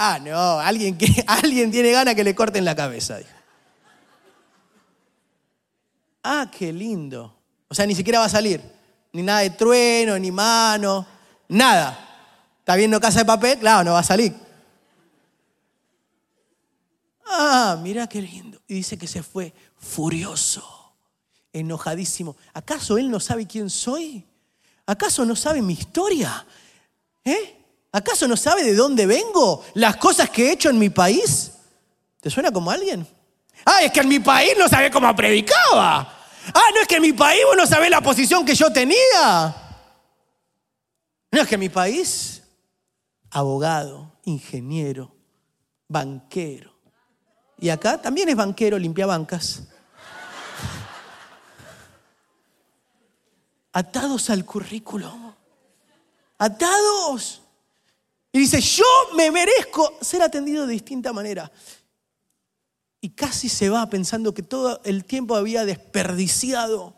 Ah, no, alguien, que, alguien tiene ganas que le corten la cabeza. Ah, qué lindo. O sea, ni siquiera va a salir. Ni nada de trueno, ni mano, nada. ¿Está viendo casa de papel? Claro, no va a salir. Ah, mira qué lindo. Y dice que se fue furioso enojadísimo. ¿Acaso él no sabe quién soy? ¿Acaso no sabe mi historia? ¿Eh? ¿Acaso no sabe de dónde vengo? ¿Las cosas que he hecho en mi país? ¿Te suena como alguien? Ah, es que en mi país no sabe cómo predicaba. Ah, no es que en mi país vos no sabés la posición que yo tenía. No es que mi país, abogado, ingeniero, banquero. Y acá también es banquero, limpia bancas. atados al currículo. Atados. Y dice, yo me merezco ser atendido de distinta manera. Y casi se va pensando que todo el tiempo había desperdiciado.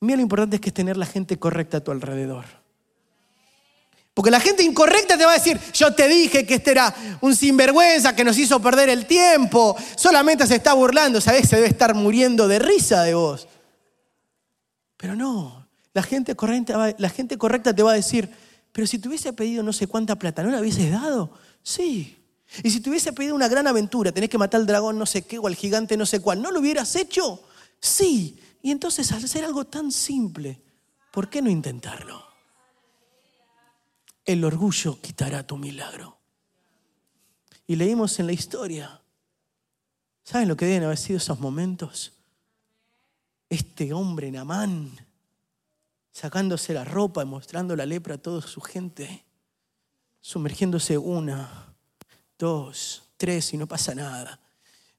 Mira lo importante es que es tener la gente correcta a tu alrededor. Porque la gente incorrecta te va a decir, yo te dije que este era un sinvergüenza que nos hizo perder el tiempo, solamente se está burlando, sabes, se debe estar muriendo de risa de vos. Pero no, la gente, correcta, la gente correcta te va a decir, pero si te hubiese pedido no sé cuánta plata, ¿no la hubieses dado? Sí. Y si te hubiese pedido una gran aventura, tenés que matar al dragón no sé qué o al gigante no sé cuál, ¿no lo hubieras hecho? Sí. Y entonces al hacer algo tan simple, ¿por qué no intentarlo? El orgullo quitará tu milagro. Y leímos en la historia, ¿saben lo que deben haber sido esos momentos? este hombre Namán, sacándose la ropa y mostrando la lepra a toda su gente, sumergiéndose una, dos, tres y no pasa nada.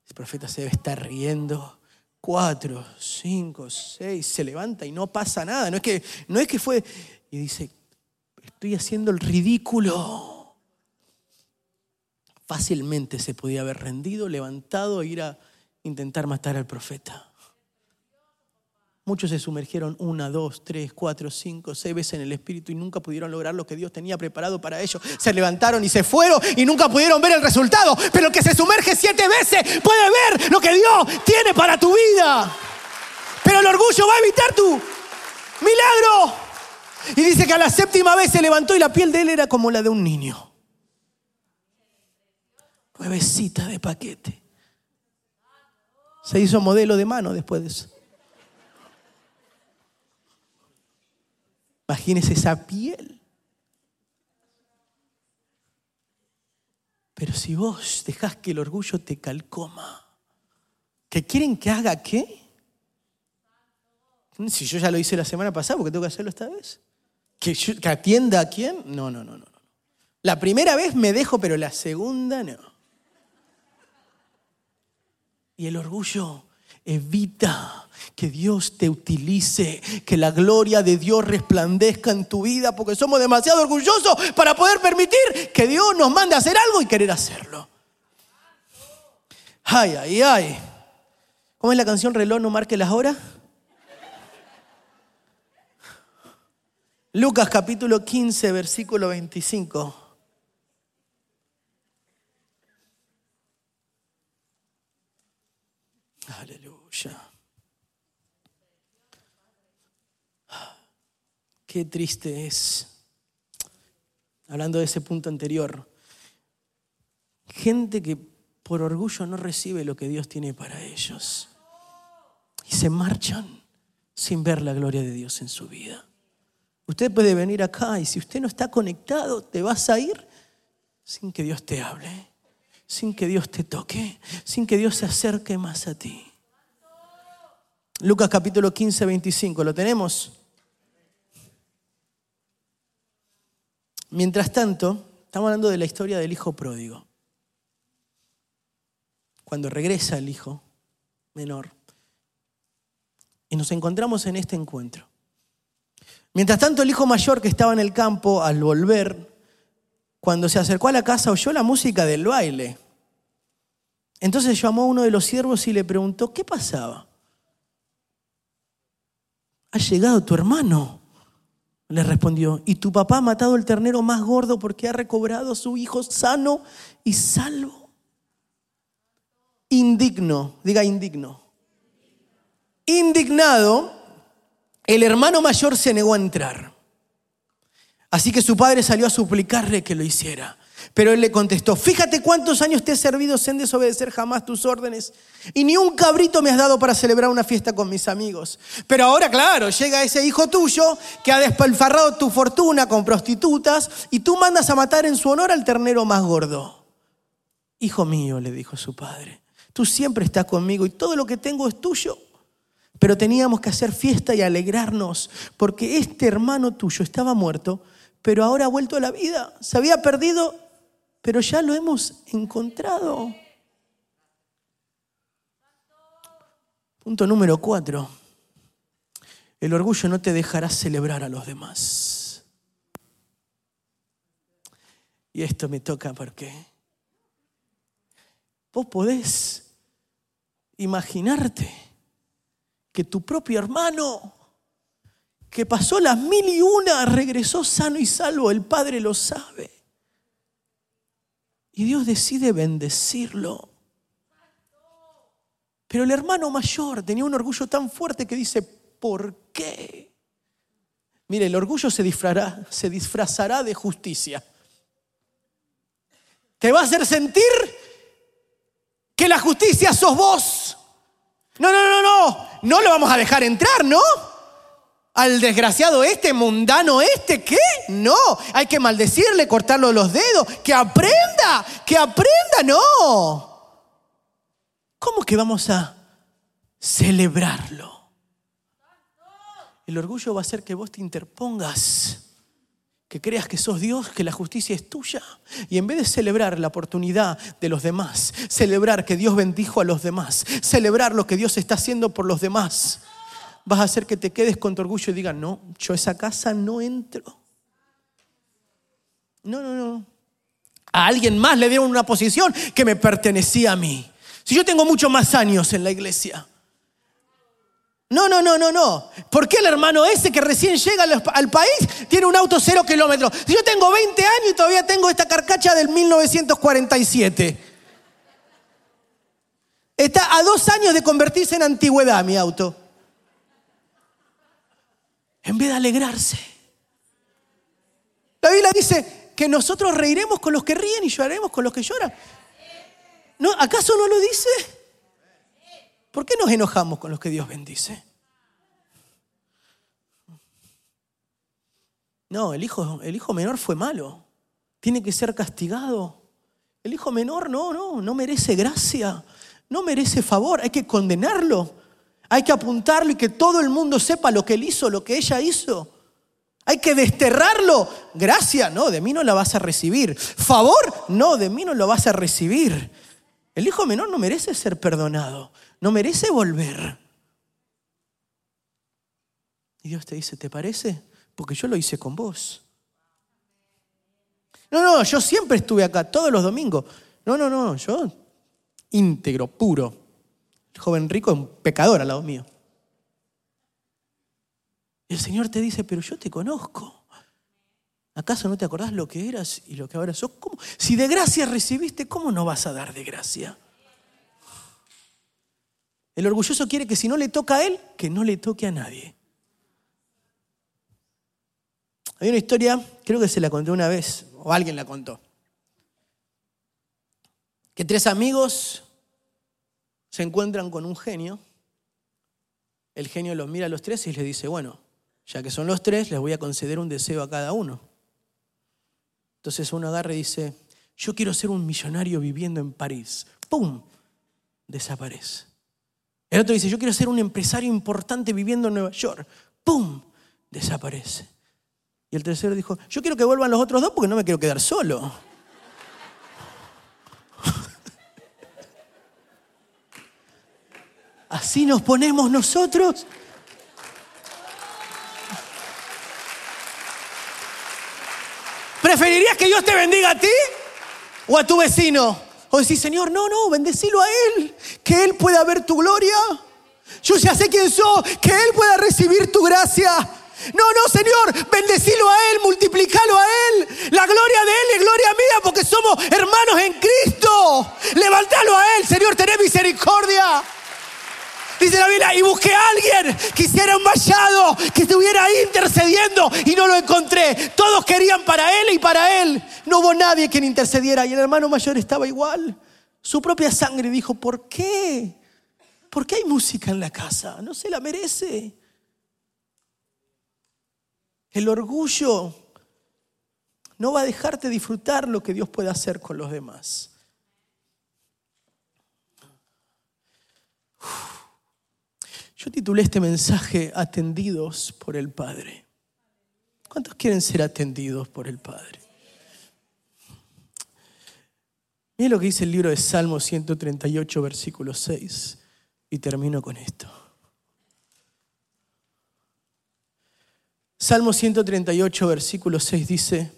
El profeta se debe estar riendo. Cuatro, cinco, seis, se levanta y no pasa nada. No es que, no es que fue. Y dice, estoy haciendo el ridículo. Fácilmente se podía haber rendido, levantado e ir a intentar matar al profeta. Muchos se sumergieron una, dos, tres, cuatro, cinco, seis veces en el Espíritu y nunca pudieron lograr lo que Dios tenía preparado para ellos. Se levantaron y se fueron y nunca pudieron ver el resultado. Pero el que se sumerge siete veces puede ver lo que Dios tiene para tu vida. Pero el orgullo va a evitar tu milagro. Y dice que a la séptima vez se levantó y la piel de él era como la de un niño. Nuevecita de paquete. Se hizo modelo de mano después de eso. Imagínese esa piel. Pero si vos dejás que el orgullo te calcoma, ¿que quieren que haga qué? Si yo ya lo hice la semana pasada, ¿por qué tengo que hacerlo esta vez? ¿Que, ¿Que, atienda a quién? No, no, no, no. La primera vez me dejo, pero la segunda no. Y el orgullo evita que Dios te utilice, que la gloria de Dios resplandezca en tu vida, porque somos demasiado orgullosos para poder permitir que Dios nos mande a hacer algo y querer hacerlo. Ay, ay, ay. ¿Cómo es la canción Reloj no marque las horas? Lucas capítulo 15, versículo 25. Aleluya. Qué triste es, hablando de ese punto anterior, gente que por orgullo no recibe lo que Dios tiene para ellos y se marchan sin ver la gloria de Dios en su vida. Usted puede venir acá y si usted no está conectado, te vas a ir sin que Dios te hable, sin que Dios te toque, sin que Dios se acerque más a ti. Lucas capítulo 15, 25, ¿lo tenemos? Mientras tanto, estamos hablando de la historia del hijo pródigo. Cuando regresa el hijo menor. Y nos encontramos en este encuentro. Mientras tanto, el hijo mayor que estaba en el campo, al volver, cuando se acercó a la casa, oyó la música del baile. Entonces llamó a uno de los siervos y le preguntó, ¿qué pasaba? Ha llegado tu hermano le respondió, y tu papá ha matado el ternero más gordo porque ha recobrado a su hijo sano y salvo. Indigno, diga indigno. Indignado, el hermano mayor se negó a entrar. Así que su padre salió a suplicarle que lo hiciera. Pero él le contestó, fíjate cuántos años te he servido sin desobedecer jamás tus órdenes y ni un cabrito me has dado para celebrar una fiesta con mis amigos. Pero ahora, claro, llega ese hijo tuyo que ha despalfarrado tu fortuna con prostitutas y tú mandas a matar en su honor al ternero más gordo. Hijo mío, le dijo su padre, tú siempre estás conmigo y todo lo que tengo es tuyo. Pero teníamos que hacer fiesta y alegrarnos porque este hermano tuyo estaba muerto, pero ahora ha vuelto a la vida. Se había perdido pero ya lo hemos encontrado. Punto número cuatro. El orgullo no te dejará celebrar a los demás. Y esto me toca porque vos podés imaginarte que tu propio hermano que pasó las mil y una regresó sano y salvo, el Padre lo sabe. Y Dios decide bendecirlo. Pero el hermano mayor tenía un orgullo tan fuerte que dice, ¿por qué? Mire, el orgullo se disfrazará, se disfrazará de justicia. Te va a hacer sentir que la justicia sos vos. No, no, no, no. No lo vamos a dejar entrar, ¿no? Al desgraciado este, mundano este, ¿qué? No, hay que maldecirle, cortarlo los dedos, que aprenda, que aprenda, no. ¿Cómo que vamos a celebrarlo? El orgullo va a hacer que vos te interpongas que creas que sos Dios, que la justicia es tuya. Y en vez de celebrar la oportunidad de los demás, celebrar que Dios bendijo a los demás, celebrar lo que Dios está haciendo por los demás, vas a hacer que te quedes con tu orgullo y digas, no, yo a esa casa no entro. No, no, no. A alguien más le dieron una posición que me pertenecía a mí. Si yo tengo muchos más años en la iglesia, no, no, no, no, no. ¿Por qué el hermano ese que recién llega al, país tiene un auto cero kilómetros? Si yo tengo 20 años y todavía tengo esta carcacha del 1947. Está a dos años de convertirse en antigüedad mi auto. En vez de alegrarse. La Biblia dice que nosotros reiremos con los que ríen y lloraremos con los que lloran. ¿No, ¿Acaso no lo dice? ¿Por qué nos enojamos con los que Dios bendice? No, el hijo, el hijo menor fue malo. Tiene que ser castigado. El hijo menor no, no, no merece gracia. No merece favor. Hay que condenarlo. Hay que apuntarlo y que todo el mundo sepa lo que él hizo, lo que ella hizo. Hay que desterrarlo. Gracia, no, de mí no la vas a recibir. Favor, no, de mí no lo vas a recibir. El hijo menor no merece ser perdonado no merece volver. Y Dios te dice, ¿te parece? Porque yo lo hice con vos. No, no, yo siempre estuve acá, todos los domingos. No, no, no, yo íntegro, puro. El joven rico un pecador al lado mío. El Señor te dice, pero yo te conozco. ¿Acaso no te acordás lo que eras y lo que ahora sos? ¿Cómo? Si de gracia recibiste, ¿cómo no vas a dar de gracia? El orgulloso quiere que si no le toca a él, que no le toque a nadie. Hay una historia, creo que se la conté una vez, o alguien la contó, que tres amigos se encuentran con un genio, el genio los mira a los tres y les dice, bueno, ya que son los tres, les voy a conceder un deseo a cada uno. Entonces uno agarra y dice, yo quiero ser un millonario viviendo en París. ¡Pum! Desaparece. El otro dice, yo quiero ser un empresario importante viviendo en Nueva York. ¡Pum! Desaparece. Y el tercero dijo, yo quiero que vuelvan los otros dos porque no me quiero quedar solo. Así nos ponemos nosotros. ¿Preferirías que Dios te bendiga a ti o a tu vecino? O decir, Señor, no, no, bendecilo a Él, que Él pueda ver tu gloria. Yo ya sé quién soy, que Él pueda recibir tu gracia. No, no, Señor, bendecilo a Él, multiplicalo a Él. La gloria de Él es gloria mía porque somos hermanos en Cristo. Levántalo a Él, Señor, tené misericordia. Dice la Biblia, y busqué a alguien que hiciera un vallado, que estuviera ahí intercediendo y no lo encontré. Todos querían para él y para él. No hubo nadie quien intercediera y el hermano mayor estaba igual. Su propia sangre dijo, ¿por qué? ¿Por qué hay música en la casa? No se la merece. El orgullo no va a dejarte disfrutar lo que Dios puede hacer con los demás. Yo titulé este mensaje Atendidos por el Padre. ¿Cuántos quieren ser atendidos por el Padre? Miren lo que dice el libro de Salmo 138, versículo 6. Y termino con esto. Salmo 138, versículo 6 dice,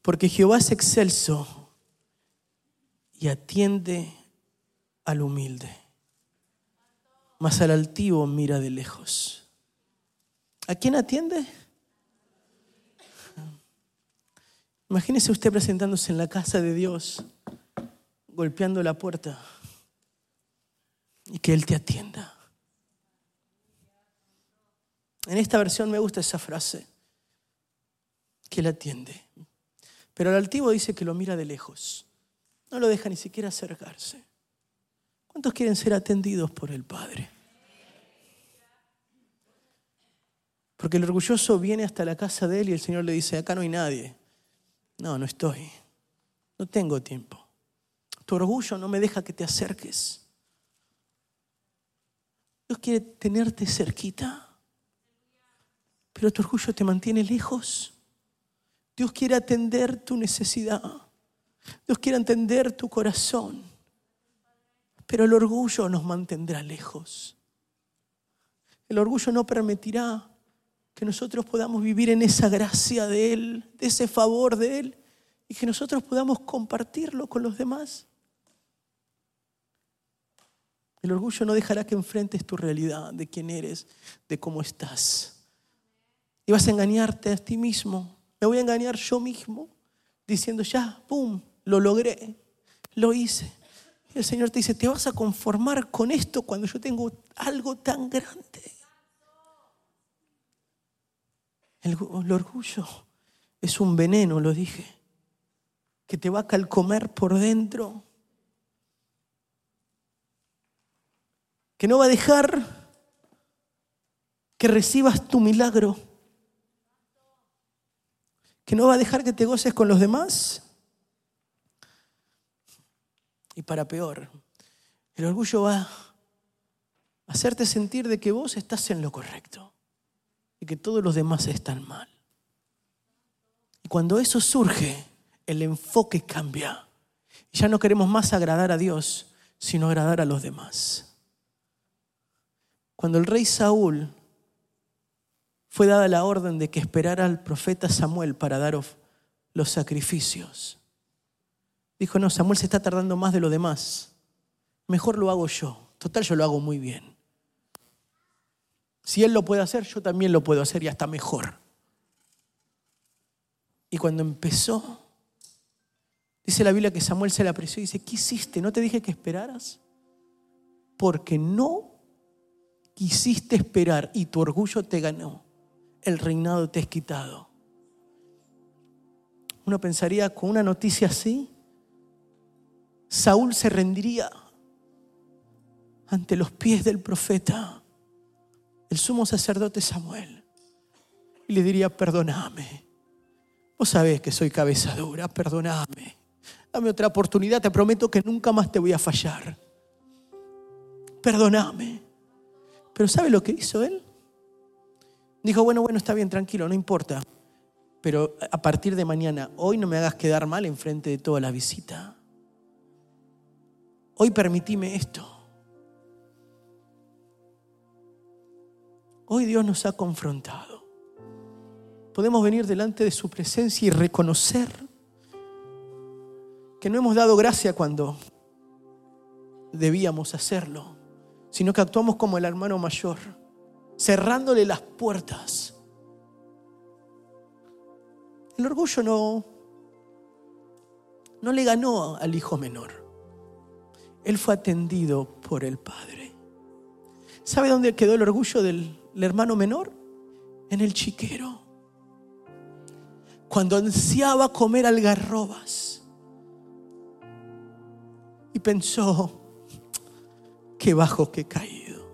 porque Jehová es excelso y atiende al humilde mas al altivo mira de lejos. ¿A quién atiende? Imagínese usted presentándose en la casa de Dios, golpeando la puerta y que Él te atienda. En esta versión me gusta esa frase, que Él atiende. Pero el altivo dice que lo mira de lejos, no lo deja ni siquiera acercarse. ¿Cuántos quieren ser atendidos por el Padre? Porque el orgulloso viene hasta la casa de él y el Señor le dice, acá no hay nadie. No, no estoy. No tengo tiempo. Tu orgullo no me deja que te acerques. Dios quiere tenerte cerquita, pero tu orgullo te mantiene lejos. Dios quiere atender tu necesidad. Dios quiere atender tu corazón. Pero el orgullo nos mantendrá lejos. El orgullo no permitirá que nosotros podamos vivir en esa gracia de Él, de ese favor de Él, y que nosotros podamos compartirlo con los demás. El orgullo no dejará que enfrentes tu realidad, de quién eres, de cómo estás. Y vas a engañarte a ti mismo. Me voy a engañar yo mismo, diciendo, ya, ¡pum!, lo logré, lo hice. El Señor te dice, te vas a conformar con esto cuando yo tengo algo tan grande. El, el orgullo es un veneno, lo dije, que te va a calcomer por dentro que no va a dejar que recibas tu milagro, que no va a dejar que te goces con los demás. Y para peor, el orgullo va a hacerte sentir de que vos estás en lo correcto y que todos los demás están mal. Y cuando eso surge, el enfoque cambia. Y ya no queremos más agradar a Dios, sino agradar a los demás. Cuando el rey Saúl fue dada la orden de que esperara al profeta Samuel para dar los sacrificios, dijo, no, Samuel se está tardando más de lo demás. Mejor lo hago yo. Total, yo lo hago muy bien. Si él lo puede hacer, yo también lo puedo hacer y hasta mejor. Y cuando empezó, dice la Biblia que Samuel se le apreció y dice, ¿qué hiciste? ¿No te dije que esperaras? Porque no quisiste esperar y tu orgullo te ganó, el reinado te es quitado. Uno pensaría con una noticia así, Saúl se rendiría ante los pies del profeta, el sumo sacerdote Samuel, y le diría, perdóname. Vos sabés que soy cabeza dura, perdóname. Dame otra oportunidad, te prometo que nunca más te voy a fallar. Perdóname. Pero ¿sabe lo que hizo él? Dijo, bueno, bueno, está bien, tranquilo, no importa. Pero a partir de mañana, hoy no me hagas quedar mal en frente de toda la visita. Hoy permitime esto. Hoy Dios nos ha confrontado. Podemos venir delante de su presencia y reconocer que no hemos dado gracia cuando debíamos hacerlo sino que actuamos como el hermano mayor, cerrándole las puertas. El orgullo no, no le ganó al hijo menor. Él fue atendido por el Padre. ¿Sabe dónde quedó el orgullo del hermano menor? En el chiquero. Cuando ansiaba comer algarrobas. Y pensó, qué bajo que he caído.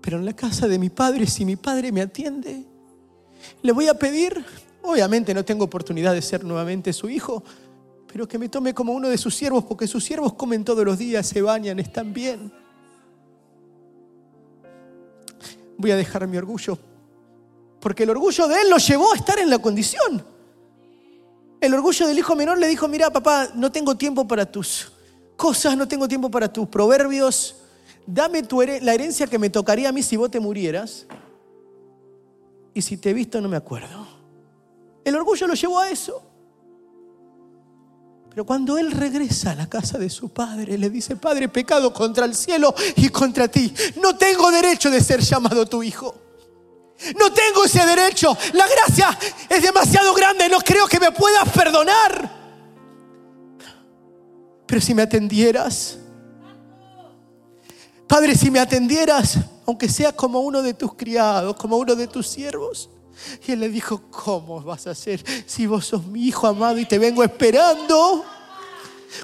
Pero en la casa de mi padre, si mi padre me atiende, le voy a pedir, obviamente no tengo oportunidad de ser nuevamente su hijo, pero que me tome como uno de sus siervos, porque sus siervos comen todos los días, se bañan, están bien. Voy a dejar mi orgullo, porque el orgullo de él lo llevó a estar en la condición. El orgullo del hijo menor le dijo, mira papá, no tengo tiempo para tus cosas, no tengo tiempo para tus proverbios. Dame tu la herencia que me tocaría a mí si vos te murieras. Y si te he visto no me acuerdo. El orgullo lo llevó a eso. Pero cuando él regresa a la casa de su padre, le dice, Padre, pecado contra el cielo y contra ti. No tengo derecho de ser llamado tu hijo. No tengo ese derecho. La gracia es demasiado grande. No creo que me puedas perdonar. Pero si me atendieras, Padre, si me atendieras, aunque sea como uno de tus criados, como uno de tus siervos. Y él le dijo, ¿cómo vas a hacer si vos sos mi hijo amado y te vengo esperando?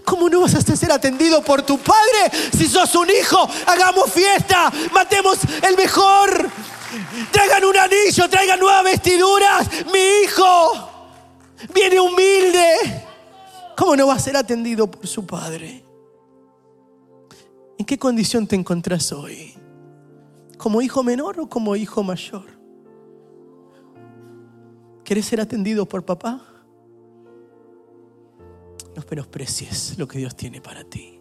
¿Cómo no vas a ser atendido por tu padre si sos un hijo? Hagamos fiesta, matemos el mejor. Traigan un anillo, traigan nuevas vestiduras. Mi hijo viene humilde. ¿Cómo no va a ser atendido por su padre? ¿En qué condición te encontrás hoy? ¿Como hijo menor o como hijo mayor? ¿Querés ser atendido por papá? No menosprecies lo que Dios tiene para ti.